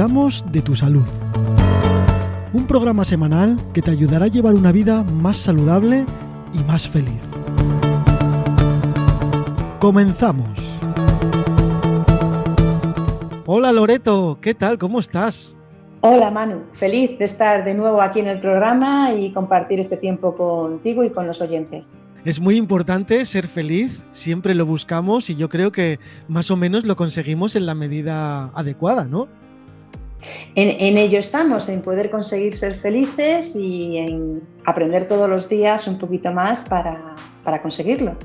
Cuidamos de tu salud. Un programa semanal que te ayudará a llevar una vida más saludable y más feliz. Comenzamos. Hola Loreto, ¿qué tal? ¿Cómo estás? Hola Manu, feliz de estar de nuevo aquí en el programa y compartir este tiempo contigo y con los oyentes. Es muy importante ser feliz, siempre lo buscamos y yo creo que más o menos lo conseguimos en la medida adecuada, ¿no? En, ello estamos, en poder conseguir ser felices y en aprender todos los días un poquito más para, conseguirlo.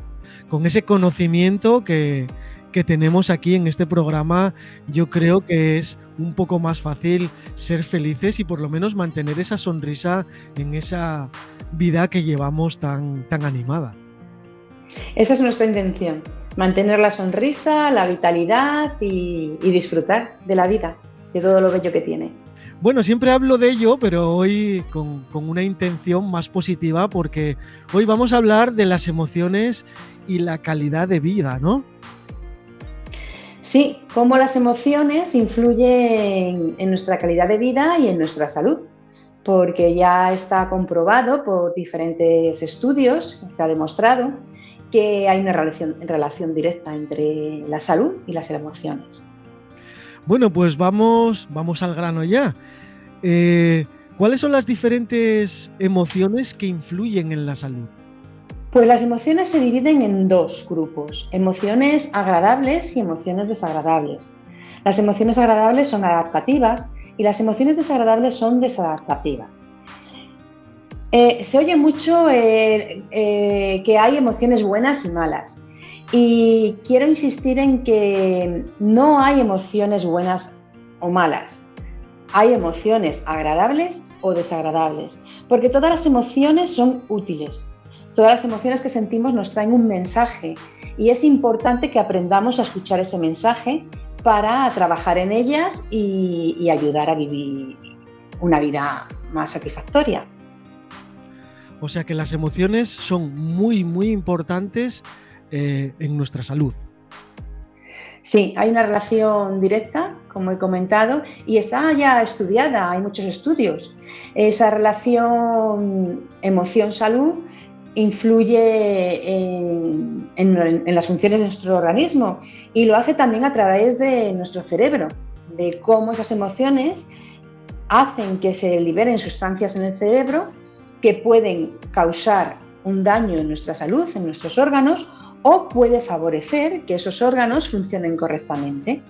Con ese conocimiento que, que tenemos aquí en este programa, yo creo que es un poco más fácil ser felices y por lo menos mantener esa sonrisa en esa vida que llevamos tan, tan animada. Esa es nuestra intención, mantener la sonrisa, la vitalidad y, disfrutar de la vida, de todo lo bello que tiene. Bueno, siempre hablo de ello, pero hoy con, con, una intención más positiva porque hoy vamos a hablar de las emociones y la calidad de vida, ¿no? Sí, cómo las emociones influyen en nuestra calidad de vida y en nuestra salud porque ya está comprobado por diferentes estudios, se ha demostrado que hay una relación, directa entre la salud y las emociones. Bueno, pues vamos, vamos al grano ya. Eh, ¿Cuáles son las diferentes emociones que influyen en la salud? Pues las emociones se dividen en dos grupos, emociones agradables y emociones desagradables. Las emociones agradables son adaptativas y las emociones desagradables son desadaptativas. Eh, se oye mucho eh, que hay emociones buenas y malas. Y quiero insistir en que no hay emociones buenas o malas. Hay emociones agradables o desagradables. Porque todas las emociones son útiles. Todas las emociones que sentimos nos traen un mensaje. Y es importante que aprendamos a escuchar ese mensaje para trabajar en ellas y, ayudar a vivir una vida más satisfactoria. O sea que las emociones son muy, muy importantes eh, en nuestra salud. Sí, hay una relación directa, como he comentado, y está ya estudiada, hay muchos estudios. Esa relación emoción-salud influye en, las funciones de nuestro organismo y lo hace también a través de nuestro cerebro, de cómo esas emociones hacen que se liberen sustancias en el cerebro que pueden causar un daño en nuestra salud, en nuestros órganos, o puede favorecer que esos órganos funcionen correctamente.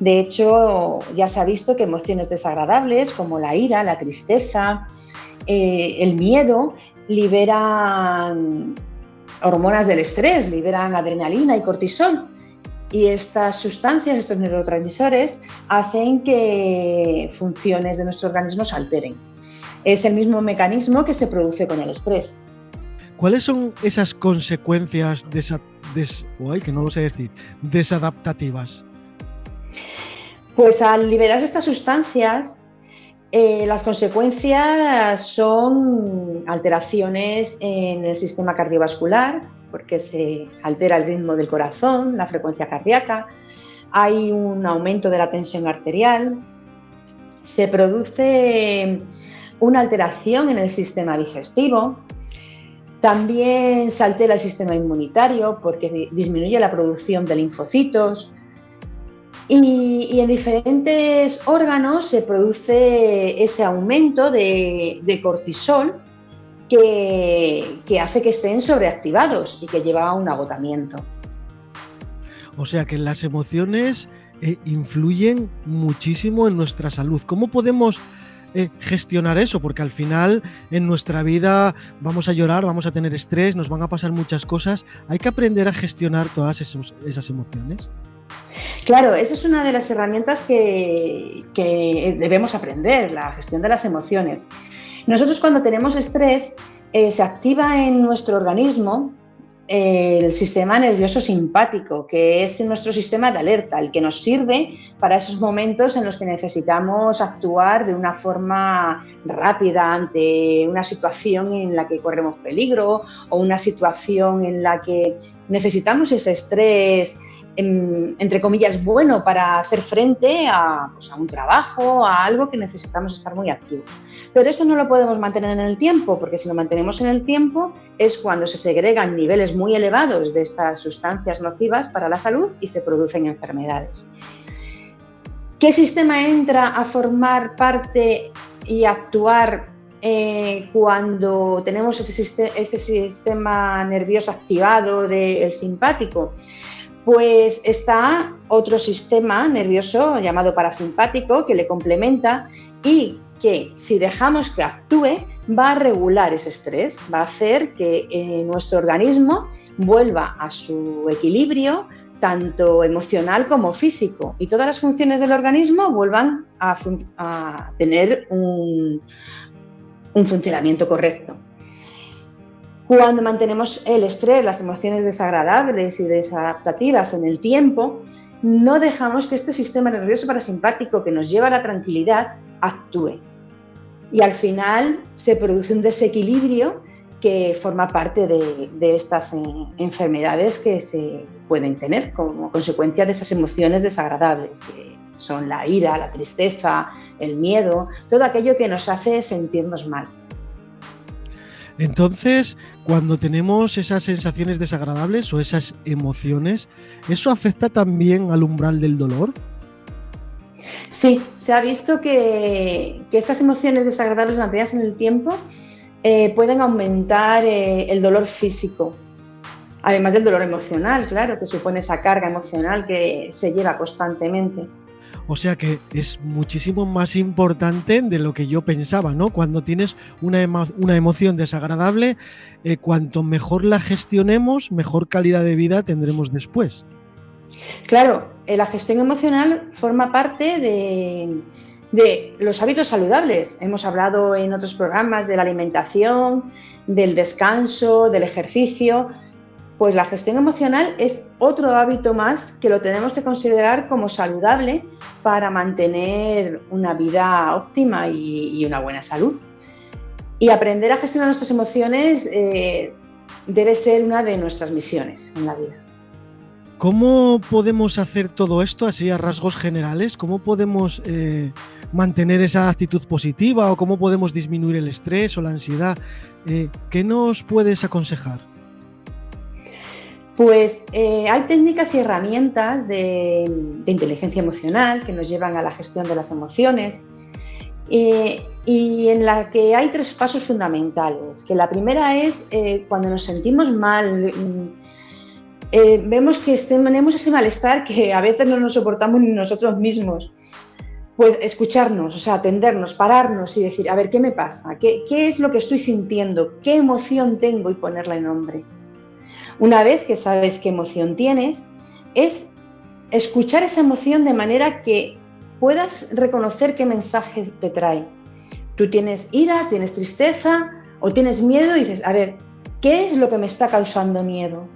De hecho, ya se ha visto que emociones desagradables como la ira, la tristeza, eh, el miedo liberan hormonas del estrés, liberan adrenalina y cortisol. Y estas sustancias, estos neurotransmisores, hacen que funciones de nuestro organismo se alteren. Es el mismo mecanismo que se produce con el estrés. ¿Cuáles son esas consecuencias que no sé decir, desadaptativas? Pues al liberarse estas sustancias, eh, las consecuencias son alteraciones en el sistema cardiovascular, porque se altera el ritmo del corazón, la frecuencia cardíaca, hay un aumento de la tensión arterial, se produce una alteración en el sistema digestivo, también se el sistema inmunitario porque disminuye la producción de linfocitos, y, en diferentes órganos se produce ese aumento de, cortisol que, hace que estén sobreactivados y que lleva a un agotamiento. O sea que las emociones eh, influyen muchísimo en nuestra salud. ¿Cómo podemos eh, gestionar eso? Porque al final en nuestra vida vamos a llorar, vamos a tener estrés, nos van a pasar muchas cosas. Hay que aprender a gestionar todas esas emociones. Claro, esa es una de las herramientas que, debemos aprender, la gestión de las emociones. Nosotros cuando tenemos estrés, eh, se activa en nuestro organismo el sistema nervioso simpático, que es nuestro sistema de alerta, el que nos sirve para esos momentos en los que necesitamos actuar de una forma rápida ante una situación en la que corremos peligro o una situación en la que necesitamos ese estrés entre comillas, bueno para hacer frente pues, a, un trabajo, a algo que necesitamos estar muy activos. Pero esto no lo podemos mantener en el tiempo, porque si lo mantenemos en el tiempo es cuando se segregan niveles muy elevados de estas sustancias nocivas para la salud y se producen enfermedades. ¿Qué sistema entra a formar parte y actuar eh, cuando tenemos ese, sistema nervioso activado del simpático? Pues está otro sistema nervioso llamado parasimpático que le complementa y que si dejamos que actúe va a regular ese estrés, va a hacer que eh, nuestro organismo vuelva a su equilibrio tanto emocional como físico y todas las funciones del organismo vuelvan a, tener un funcionamiento correcto. Cuando mantenemos el estrés, las emociones desagradables y desadaptativas en el tiempo, no dejamos que este sistema nervioso parasimpático que nos lleva a la tranquilidad actúe. Y al final se produce un desequilibrio que forma parte de, estas eh, enfermedades que se pueden tener como consecuencia de esas emociones desagradables, que son la ira, la tristeza, el miedo, todo aquello que nos hace sentirnos mal. Entonces, cuando tenemos esas sensaciones desagradables o esas emociones, ¿eso afecta también al umbral del dolor? Sí, se ha visto que, estas emociones desagradables mantenidas en el tiempo eh, pueden aumentar eh, el dolor físico, además del dolor emocional, claro, que supone esa carga emocional que se lleva constantemente. O sea que es muchísimo más importante de lo que yo pensaba, ¿no? Cuando tienes una, emoción desagradable, eh, cuanto mejor la gestionemos, mejor calidad de vida tendremos después. Claro, eh, la gestión emocional forma parte de, de los hábitos saludables. Hemos hablado en otros programas de la alimentación, del descanso, del ejercicio, pues la gestión emocional es otro hábito más que lo tenemos que considerar como saludable para mantener una vida óptima y, una buena salud. Y aprender a gestionar nuestras emociones eh, debe ser una de nuestras misiones en la vida. ¿Cómo podemos hacer todo esto así a rasgos generales? ¿Cómo podemos eh, mantener esa actitud positiva o cómo podemos disminuir el estrés o la ansiedad? Eh, ¿Qué nos puedes aconsejar? Pues eh, hay técnicas y herramientas de, inteligencia emocional que nos llevan a la gestión de las emociones eh, y en la que hay tres pasos fundamentales. Que la primera es eh, cuando nos sentimos mal, vemos que tenemos ese malestar que a veces no nos soportamos ni nosotros mismos. Pues escucharnos, o sea, atendernos, pararnos y decir, a ver, ¿qué me pasa? ¿Qué, qué es lo que estoy sintiendo? ¿Qué emoción tengo? Y ponerla en nombre. Una vez que sabes qué emoción tienes, es escuchar esa emoción de manera que puedas reconocer qué mensaje te trae. Tú tienes ira, tienes tristeza o tienes miedo y dices, a ver, ¿qué es lo que me está causando miedo?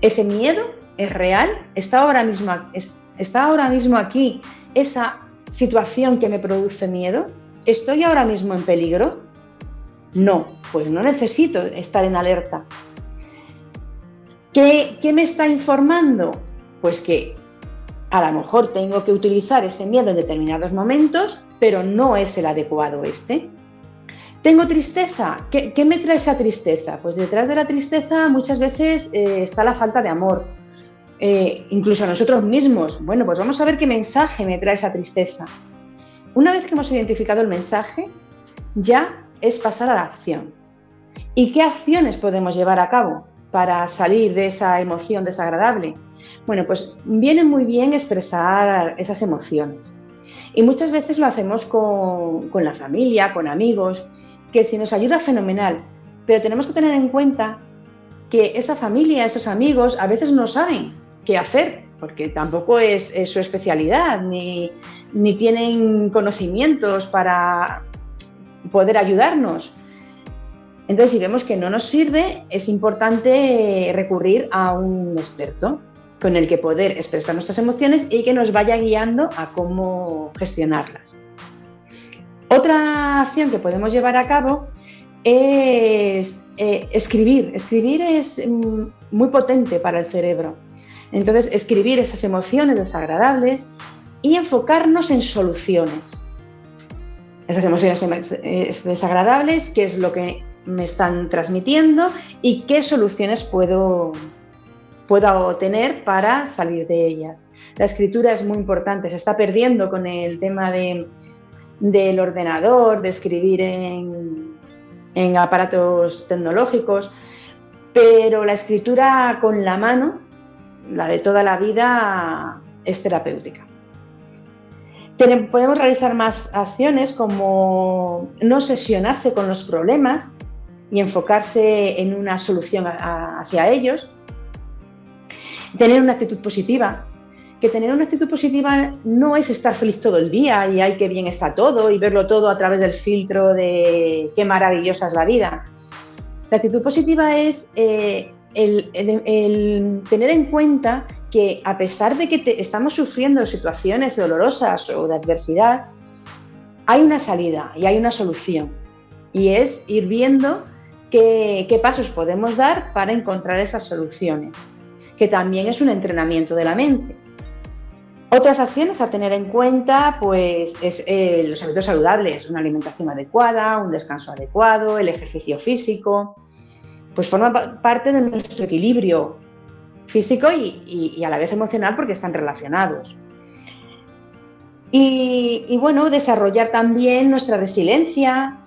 ¿Ese miedo es real? ¿Está ahora mismo, está ahora mismo aquí esa situación que me produce miedo? ¿Estoy ahora mismo en peligro? No, pues no necesito estar en alerta. ¿Qué, me está informando? Pues que a lo mejor tengo que utilizar ese miedo en determinados momentos, pero no es el adecuado este. ¿Tengo tristeza? ¿Qué, me trae esa tristeza? Pues detrás de la tristeza muchas veces eh, está la falta de amor, eh, incluso a nosotros mismos. Bueno, pues vamos a ver qué mensaje me trae esa tristeza. Una vez que hemos identificado el mensaje, ya es pasar a la acción. ¿Y qué acciones podemos llevar a cabo? Para salir de esa emoción desagradable? Bueno, pues viene muy bien expresar esas emociones. Y muchas veces lo hacemos con, la familia, con amigos, que si nos ayuda fenomenal. Pero tenemos que tener en cuenta que esa familia, esos amigos, a veces no saben qué hacer, porque tampoco es, su especialidad, ni, ni, tienen conocimientos para poder ayudarnos. Entonces, si vemos que no nos sirve, es importante recurrir a un experto con el que poder expresar nuestras emociones y que nos vaya guiando a cómo gestionarlas. Otra acción que podemos llevar a cabo es eh, escribir. Escribir es mm, muy potente para el cerebro. Entonces, escribir esas emociones desagradables y enfocarnos en soluciones. Esas emociones desagradables, qué es lo que me están transmitiendo y qué soluciones puedo, puedo tener para salir de ellas. La escritura es muy importante, se está perdiendo con el tema de, del ordenador, de escribir en, en aparatos tecnológicos, pero la escritura con la mano, la de toda la vida, es terapéutica. Podemos realizar más acciones como no sesionarse con los problemas y enfocarse en una solución hacia ellos. Tener una actitud positiva, que tener una actitud positiva no es estar feliz todo el día y hay que bien está todo y verlo todo a través del filtro de qué maravillosa es la vida. La actitud positiva es eh, el, tener en cuenta que a pesar de que estamos sufriendo situaciones dolorosas o de adversidad, hay una salida y hay una solución. Y es ir viendo qué, pasos podemos dar para encontrar esas soluciones, que también es un entrenamiento de la mente otras acciones a tener en cuenta, pues, es eh, los hábitos saludables, una alimentación adecuada, un descanso adecuado, el ejercicio físico, pues forma parte de nuestro equilibrio físico y, a la vez emocional porque están relacionados. Y, bueno, desarrollar también nuestra resiliencia,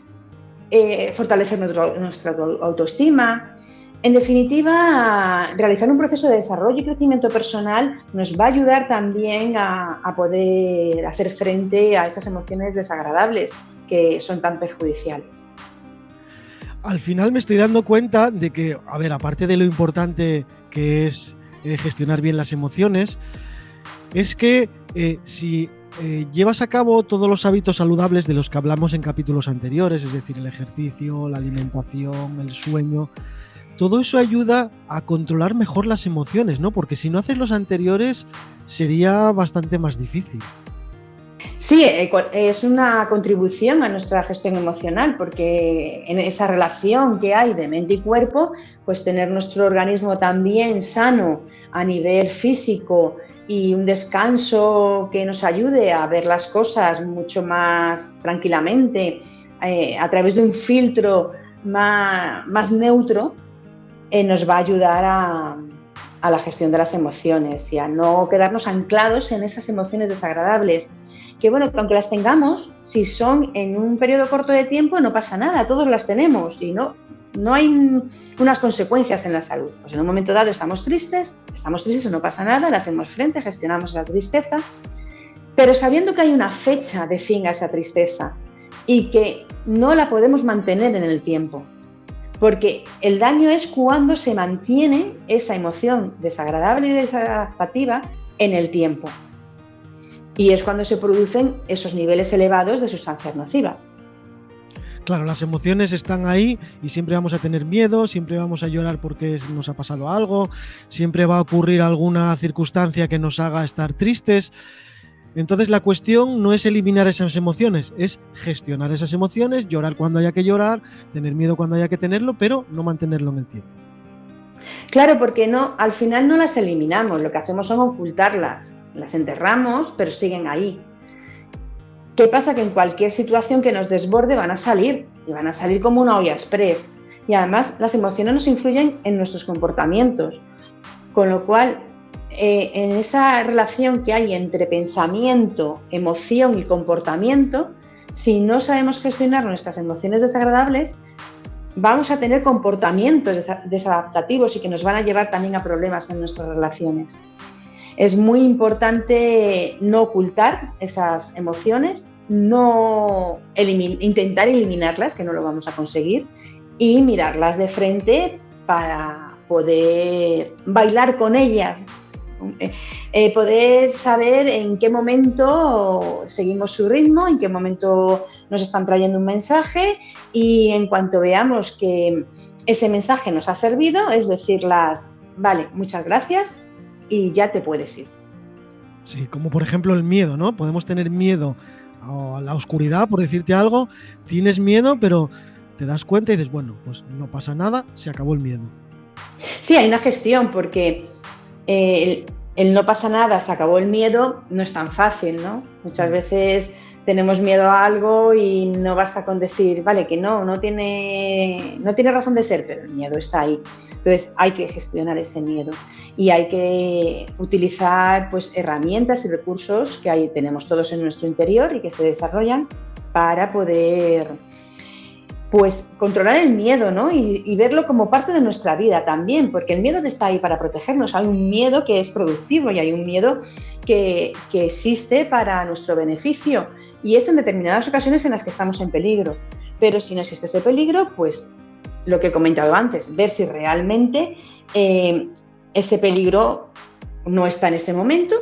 eh, fortalecer nuestra autoestima, en definitiva, realizar un proceso de desarrollo y crecimiento personal nos va a ayudar también a, poder hacer frente a esas emociones desagradables que son tan perjudiciales. Al final me estoy dando cuenta de que, a ver, aparte de lo importante que es eh, gestionar bien las emociones, es que eh, si eh, llevas a cabo todos los hábitos saludables de los que hablamos en capítulos anteriores, es decir, el ejercicio, la alimentación, el sueño, todo eso ayuda a controlar mejor las emociones, ¿no? Porque si no haces los anteriores sería bastante más difícil. Sí, eh, es una contribución a nuestra gestión emocional, porque en esa relación que hay de mente y cuerpo, pues tener nuestro organismo también sano a nivel físico y un descanso que nos ayude a ver las cosas mucho más tranquilamente, eh, a través de un filtro más, neutro, eh, nos va a ayudar a, la gestión de las emociones y a no quedarnos anclados en esas emociones desagradables. Que bueno, que aunque las tengamos, si son en un periodo corto de tiempo, no pasa nada, todos las tenemos y no, no hay unas consecuencias en la salud. Pues en un momento dado estamos tristes, estamos tristes, no pasa nada, le hacemos frente, gestionamos esa tristeza, pero sabiendo que hay una fecha de fin a esa tristeza y que no la podemos mantener en el tiempo, porque el daño es cuando se mantiene esa emoción desagradable y desadaptativa en el tiempo. Y es cuando se producen esos niveles elevados de sustancias nocivas. Claro, las emociones están ahí y siempre vamos a tener miedo, siempre vamos a llorar porque nos ha pasado algo, siempre va a ocurrir alguna circunstancia que nos haga estar tristes. Entonces la cuestión no es eliminar esas emociones, es gestionar esas emociones, llorar cuando haya que llorar, tener miedo cuando haya que tenerlo, pero no mantenerlo en el tiempo. Claro, porque no, al final no las eliminamos, lo que hacemos son ocultarlas, las enterramos, pero siguen ahí. ¿Qué pasa? Que en cualquier situación que nos desborde van a salir, y van a salir como una olla express. Y además las emociones nos influyen en nuestros comportamientos, con lo cual eh, en esa relación que hay entre pensamiento, emoción y comportamiento, si no sabemos gestionar nuestras emociones desagradables, vamos a tener comportamientos desadaptativos y que nos van a llevar también a problemas en nuestras relaciones. Es muy importante no ocultar esas emociones, no intentar eliminarlas, que no lo vamos a conseguir, y mirarlas de frente para poder bailar con ellas. Eh, poder saber en qué momento seguimos su ritmo, en qué momento nos están trayendo un mensaje y en cuanto veamos que ese mensaje nos ha servido, es decirlas, vale, muchas gracias y ya te puedes ir. Sí, como por ejemplo el miedo, ¿no? Podemos tener miedo a la oscuridad, por decirte algo, tienes miedo, pero te das cuenta y dices, bueno, pues no pasa nada, se acabó el miedo. Sí, hay una gestión porque el, el, no pasa nada, se acabó el miedo, no es tan fácil, ¿no? Muchas mm. veces tenemos miedo a algo y no basta con decir, vale, que no, no tiene, no tiene razón de ser, pero el miedo está ahí. Entonces hay que gestionar ese miedo y hay que utilizar pues, herramientas y recursos que ahí tenemos todos en nuestro interior y que se desarrollan para poder pues controlar el miedo ¿no? y, verlo como parte de nuestra vida también, porque el miedo está ahí para protegernos. Hay un miedo que es productivo y hay un miedo que, que existe para nuestro beneficio y es en determinadas ocasiones en las que estamos en peligro. Pero si no existe ese peligro, pues lo que he comentado antes, ver si realmente eh, ese peligro no está en ese momento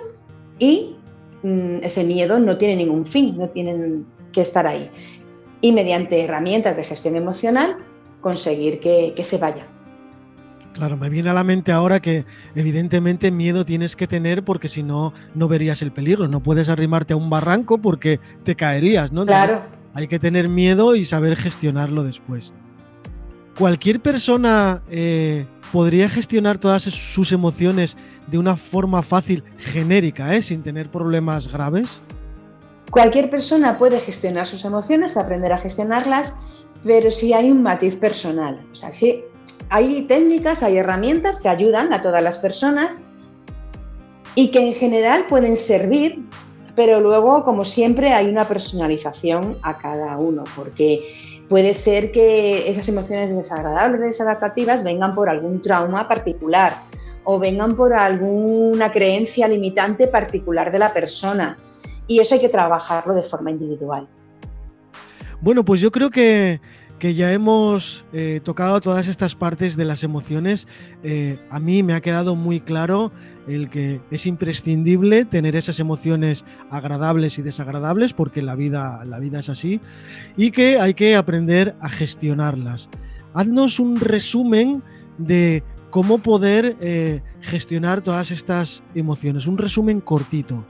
y mm, ese miedo no tiene ningún fin, no tienen que estar ahí. Y mediante herramientas de gestión emocional conseguir que, que se vaya. Claro, me viene a la mente ahora que evidentemente miedo tienes que tener porque si no, no verías el peligro. No puedes arrimarte a un barranco porque te caerías, ¿no? Claro. hay que tener miedo y saber gestionarlo después. ¿Cualquier persona eh, podría gestionar todas sus emociones de una forma fácil, genérica, ¿eh? sin tener problemas graves? Cualquier persona puede gestionar sus emociones, aprender a gestionarlas, pero si hay un matiz personal. O sea, si hay técnicas, hay herramientas que ayudan a todas las personas y que en general pueden servir, pero luego, como siempre, hay una personalización a cada uno, porque puede ser que esas emociones desagradables, desadaptativas, vengan por algún trauma particular o vengan por alguna creencia limitante particular de la persona. Y eso hay que trabajarlo de forma individual. Bueno, pues yo creo que que ya hemos eh, tocado todas estas partes de las emociones, eh, a mí me ha quedado muy claro el que es imprescindible tener esas emociones agradables y desagradables, porque la vida, la vida es así, y que hay que aprender a gestionarlas. Haznos un resumen de cómo poder eh, gestionar todas estas emociones, un resumen cortito.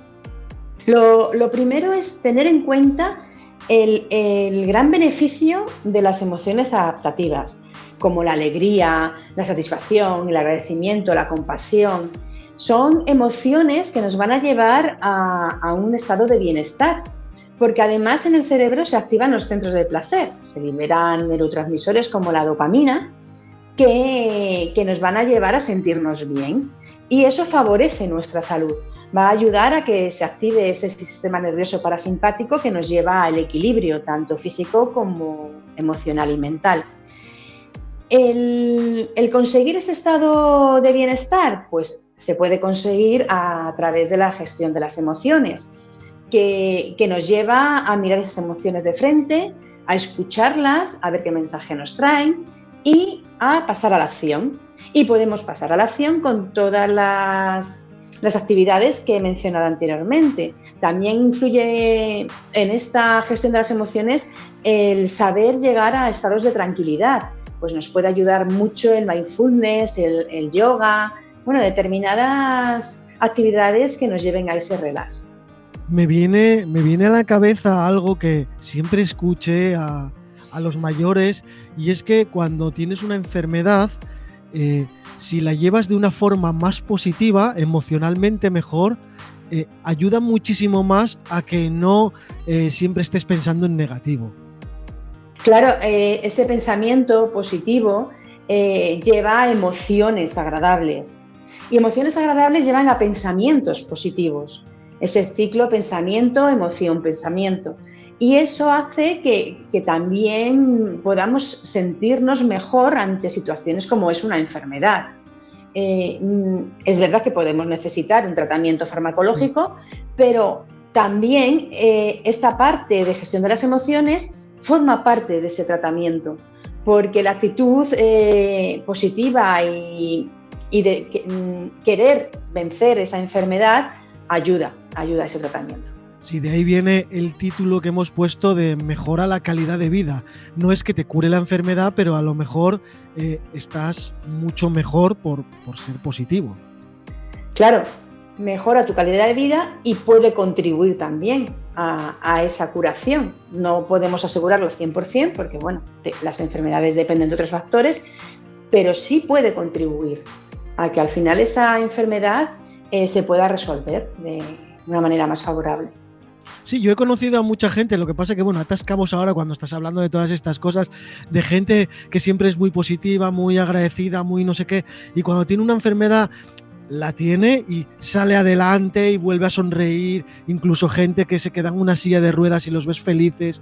Lo, lo primero es tener en cuenta el, gran beneficio de las emociones adaptativas, como la alegría, la satisfacción, el agradecimiento, la compasión, son emociones que nos van a llevar a, un estado de bienestar, porque además en el cerebro se activan los centros de placer, se liberan neurotransmisores como la dopamina, que, nos van a llevar a sentirnos bien. Y eso favorece nuestra salud va a ayudar a que se active ese sistema nervioso parasimpático que nos lleva al equilibrio, tanto físico como emocional y mental. El, conseguir ese estado de bienestar, pues se puede conseguir a, través de la gestión de las emociones, que, que nos lleva a mirar esas emociones de frente, a escucharlas, a ver qué mensaje nos traen y a pasar a la acción. Y podemos pasar a la acción con todas las las actividades que he mencionado anteriormente. También influye en esta gestión de las emociones el saber llegar a estados de tranquilidad. Pues nos puede ayudar mucho el mindfulness, el, yoga, bueno, determinadas actividades que nos lleven a ese relax. Me viene, me viene a la cabeza algo que siempre escuché a, a los mayores y es que cuando tienes una enfermedad, eh, si la llevas de una forma más positiva, emocionalmente mejor, eh, ayuda muchísimo más a que no eh, siempre estés pensando en negativo. Claro, ese pensamiento positivo lleva a emociones agradables y emociones agradables llevan a pensamientos positivos. Ese ciclo pensamiento, emoción, pensamiento. Y eso hace que, también podamos sentirnos mejor ante situaciones como es una enfermedad. Eh, es verdad que podemos necesitar un tratamiento farmacológico, pero también eh, esta parte de gestión de las emociones forma parte de ese tratamiento, porque la actitud eh, positiva y, de mm, querer vencer esa enfermedad ayuda a ese tratamiento. Sí, de ahí viene el título que hemos puesto de mejora la calidad de vida. No es que te cure la enfermedad, pero a lo mejor eh, estás mucho mejor por, ser positivo. Claro, mejora tu calidad de vida y puede contribuir también a, esa curación. No podemos asegurarlo 100% porque, bueno, las enfermedades dependen de otros factores, pero sí puede contribuir a que al final esa enfermedad eh, se pueda resolver de una manera más favorable. Sí, yo he conocido a mucha gente, lo que pasa que, bueno, atascamos ahora cuando estás hablando de todas estas cosas, de gente que siempre es muy positiva, muy agradecida, muy no sé qué, y cuando tiene una enfermedad la tiene y sale adelante y vuelve a sonreír, incluso gente que se queda en una silla de ruedas y los ves felices,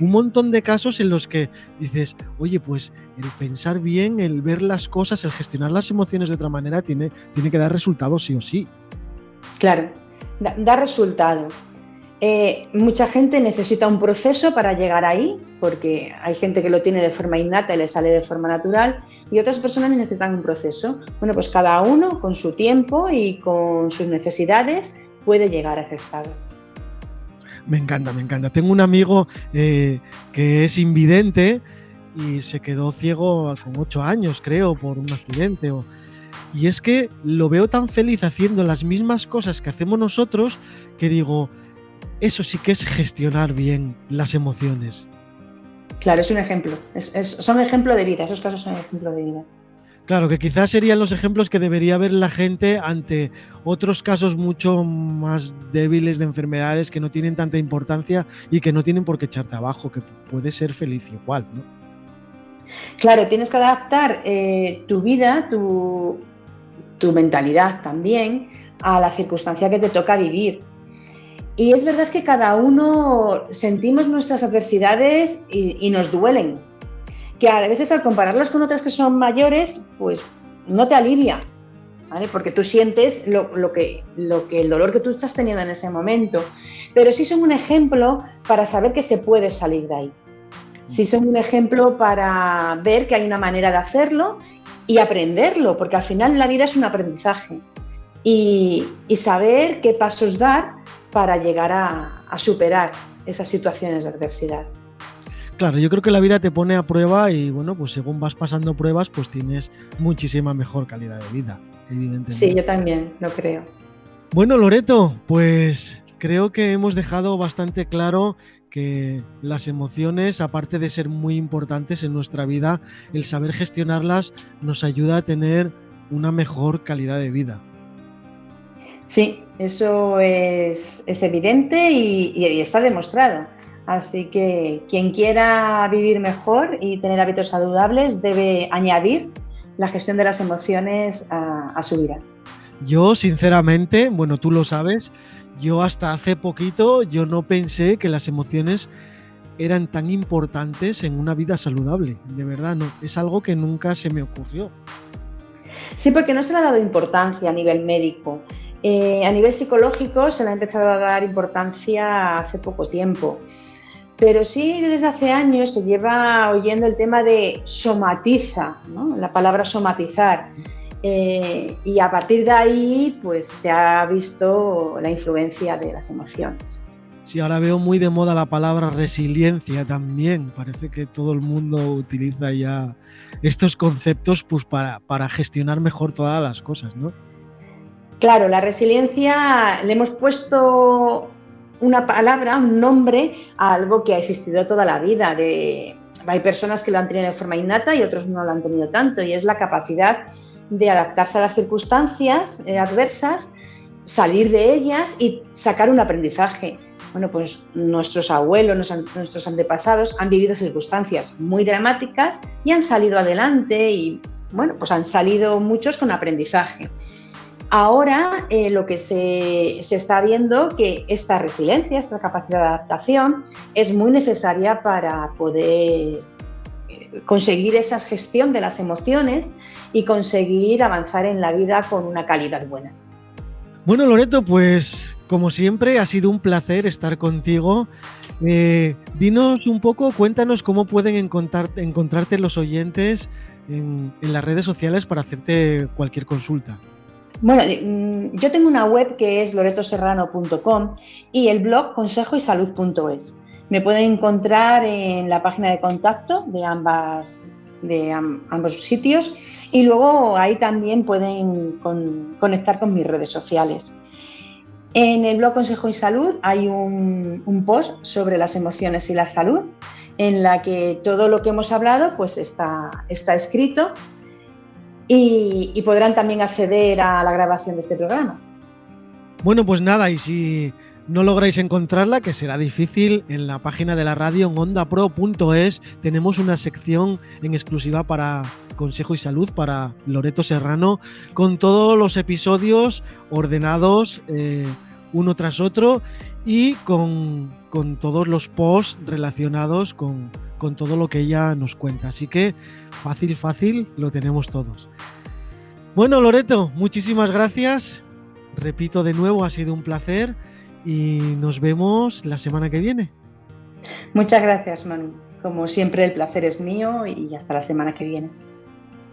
un montón de casos en los que dices, oye, pues el pensar bien, el ver las cosas, el gestionar las emociones de otra manera tiene, tiene que dar resultados sí o sí. Claro, da resultado. Eh, mucha gente necesita un proceso para llegar ahí, porque hay gente que lo tiene de forma innata y le sale de forma natural, y otras personas necesitan un proceso. Bueno, pues cada uno con su tiempo y con sus necesidades puede llegar a ese estado. Me encanta, me encanta. Tengo un amigo eh, que es invidente y se quedó ciego con ocho años, creo, por un accidente. Y es que lo veo tan feliz haciendo las mismas cosas que hacemos nosotros que digo, eso sí que es gestionar bien las emociones. Claro, es un ejemplo. son ejemplo de vida, esos casos son ejemplo de vida. Claro, que quizás serían los ejemplos que debería ver la gente ante otros casos mucho más débiles de enfermedades que no tienen tanta importancia y que no tienen por qué echarte abajo, que puede ser feliz igual, ¿no? Claro, tienes que adaptar eh, tu vida, tu, tu mentalidad también a la circunstancia que te toca vivir. Y es verdad que cada uno sentimos nuestras adversidades y, nos duelen, que a veces al compararlas con otras que son mayores, pues no te alivia, ¿vale? Porque tú sientes lo, que, lo que el dolor que tú estás teniendo en ese momento, pero sí son un ejemplo para saber que se puede salir de ahí. Sí son un ejemplo para ver que hay una manera de hacerlo y aprenderlo, porque al final la vida es un aprendizaje. Y, y saber qué pasos dar para llegar a, superar esas situaciones de adversidad. Claro, yo creo que la vida te pone a prueba y bueno, pues según vas pasando pruebas, pues tienes muchísima mejor calidad de vida, evidentemente. Sí, yo también lo creo. Bueno, Loreto, pues creo que hemos dejado bastante claro que las emociones, aparte de ser muy importantes en nuestra vida, el saber gestionarlas nos ayuda a tener una mejor calidad de vida. Sí, eso es, evidente y, está demostrado. Así que quien quiera vivir mejor y tener hábitos saludables debe añadir la gestión de las emociones a, su vida. Yo, sinceramente, bueno, tú lo sabes, yo hasta hace poquito yo no pensé que las emociones eran tan importantes en una vida saludable. De verdad, no. Es algo que nunca se me ocurrió. Sí, porque no se le ha dado importancia a nivel médico. Eh, a nivel psicológico se le ha empezado a dar importancia hace poco tiempo, pero sí desde hace años se lleva oyendo el tema de somatiza, la palabra somatizar. Eh, y a partir de ahí pues se ha visto la influencia de las emociones. Sí, ahora veo muy de moda la palabra resiliencia también. Parece que todo el mundo utiliza ya estos conceptos pues, para, para gestionar mejor todas las cosas, ¿no? Claro, la resiliencia le hemos puesto una palabra, un nombre a algo que ha existido toda la vida. hay personas que lo han tenido de forma innata y otros no lo han tenido tanto, y es la capacidad de adaptarse a las circunstancias eh, adversas, salir de ellas y sacar un aprendizaje. Bueno, pues nuestros abuelos, nuestros antepasados han vivido circunstancias muy dramáticas y han salido adelante y, bueno, pues han salido muchos con aprendizaje. Ahora eh, lo que se, está viendo que esta resiliencia, esta capacidad de adaptación es muy necesaria para poder eh, conseguir esa gestión de las emociones y conseguir avanzar en la vida con una calidad buena. Bueno, Loreto, pues como siempre ha sido un placer estar contigo. Eh, dinos un poco, cuéntanos cómo pueden encontrarte los oyentes en las redes sociales para hacerte cualquier consulta. Bueno, mm, yo tengo una web que es loretoserrano.com y el blog consejoysalud.es. Me pueden encontrar en la página de contacto de, ambas, de ambos sitios y luego ahí también pueden conectar con mis redes sociales. En el blog Consejo y Salud hay un, un, post sobre las emociones y la salud en la que todo lo que hemos hablado pues está, está escrito y, podrán también acceder a la grabación de este programa. Bueno, pues nada, y si no lográis encontrarla, que será difícil, en la página de la radio en ondapro.es tenemos una sección en exclusiva para Consejo y Salud, para Loreto Serrano, con todos los episodios ordenados eh, uno tras otro y con, todos los posts relacionados con, con todo lo que ella nos cuenta. Así que fácil, fácil, lo tenemos todos. Bueno, Loreto, muchísimas gracias. Repito de nuevo, ha sido un placer y nos vemos la semana que viene. Muchas gracias, Manu. Como siempre, el placer es mío y hasta la semana que viene.